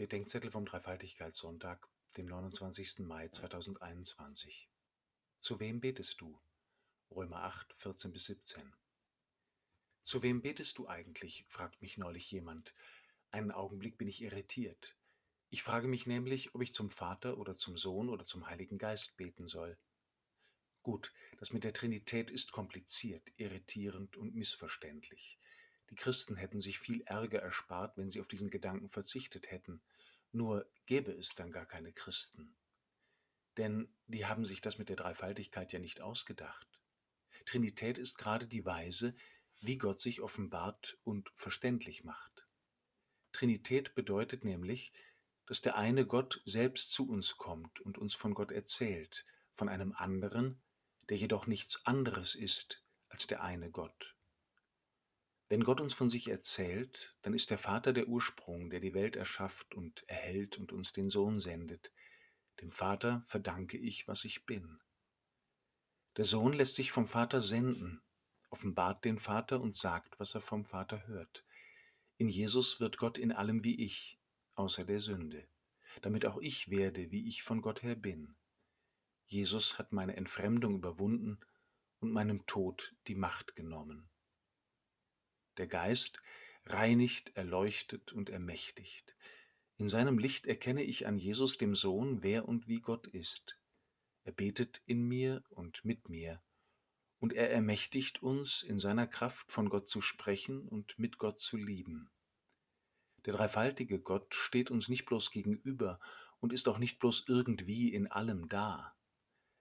Bedenkzettel vom Dreifaltigkeitssonntag, dem 29. Mai 2021. Zu wem betest du? Römer 8, 14 bis 17. Zu wem betest du eigentlich? fragt mich neulich jemand. Einen Augenblick bin ich irritiert. Ich frage mich nämlich, ob ich zum Vater oder zum Sohn oder zum Heiligen Geist beten soll. Gut, das mit der Trinität ist kompliziert, irritierend und missverständlich. Die Christen hätten sich viel Ärger erspart, wenn sie auf diesen Gedanken verzichtet hätten. Nur gäbe es dann gar keine Christen. Denn die haben sich das mit der Dreifaltigkeit ja nicht ausgedacht. Trinität ist gerade die Weise, wie Gott sich offenbart und verständlich macht. Trinität bedeutet nämlich, dass der eine Gott selbst zu uns kommt und uns von Gott erzählt, von einem anderen, der jedoch nichts anderes ist als der eine Gott. Wenn Gott uns von sich erzählt, dann ist der Vater der Ursprung, der die Welt erschafft und erhält und uns den Sohn sendet. Dem Vater verdanke ich, was ich bin. Der Sohn lässt sich vom Vater senden, offenbart den Vater und sagt, was er vom Vater hört. In Jesus wird Gott in allem wie ich, außer der Sünde, damit auch ich werde, wie ich von Gott her bin. Jesus hat meine Entfremdung überwunden und meinem Tod die Macht genommen. Der Geist reinigt, erleuchtet und ermächtigt. In seinem Licht erkenne ich an Jesus dem Sohn, wer und wie Gott ist. Er betet in mir und mit mir, und er ermächtigt uns, in seiner Kraft von Gott zu sprechen und mit Gott zu lieben. Der dreifaltige Gott steht uns nicht bloß gegenüber und ist auch nicht bloß irgendwie in allem da.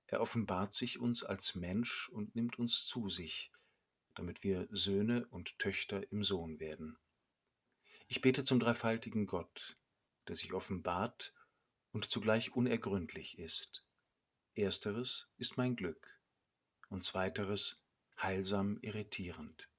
Er offenbart sich uns als Mensch und nimmt uns zu sich, damit wir Söhne und Töchter im Sohn werden. Ich bete zum dreifaltigen Gott, der sich offenbart und zugleich unergründlich ist. Ersteres ist mein Glück und zweiteres heilsam irritierend.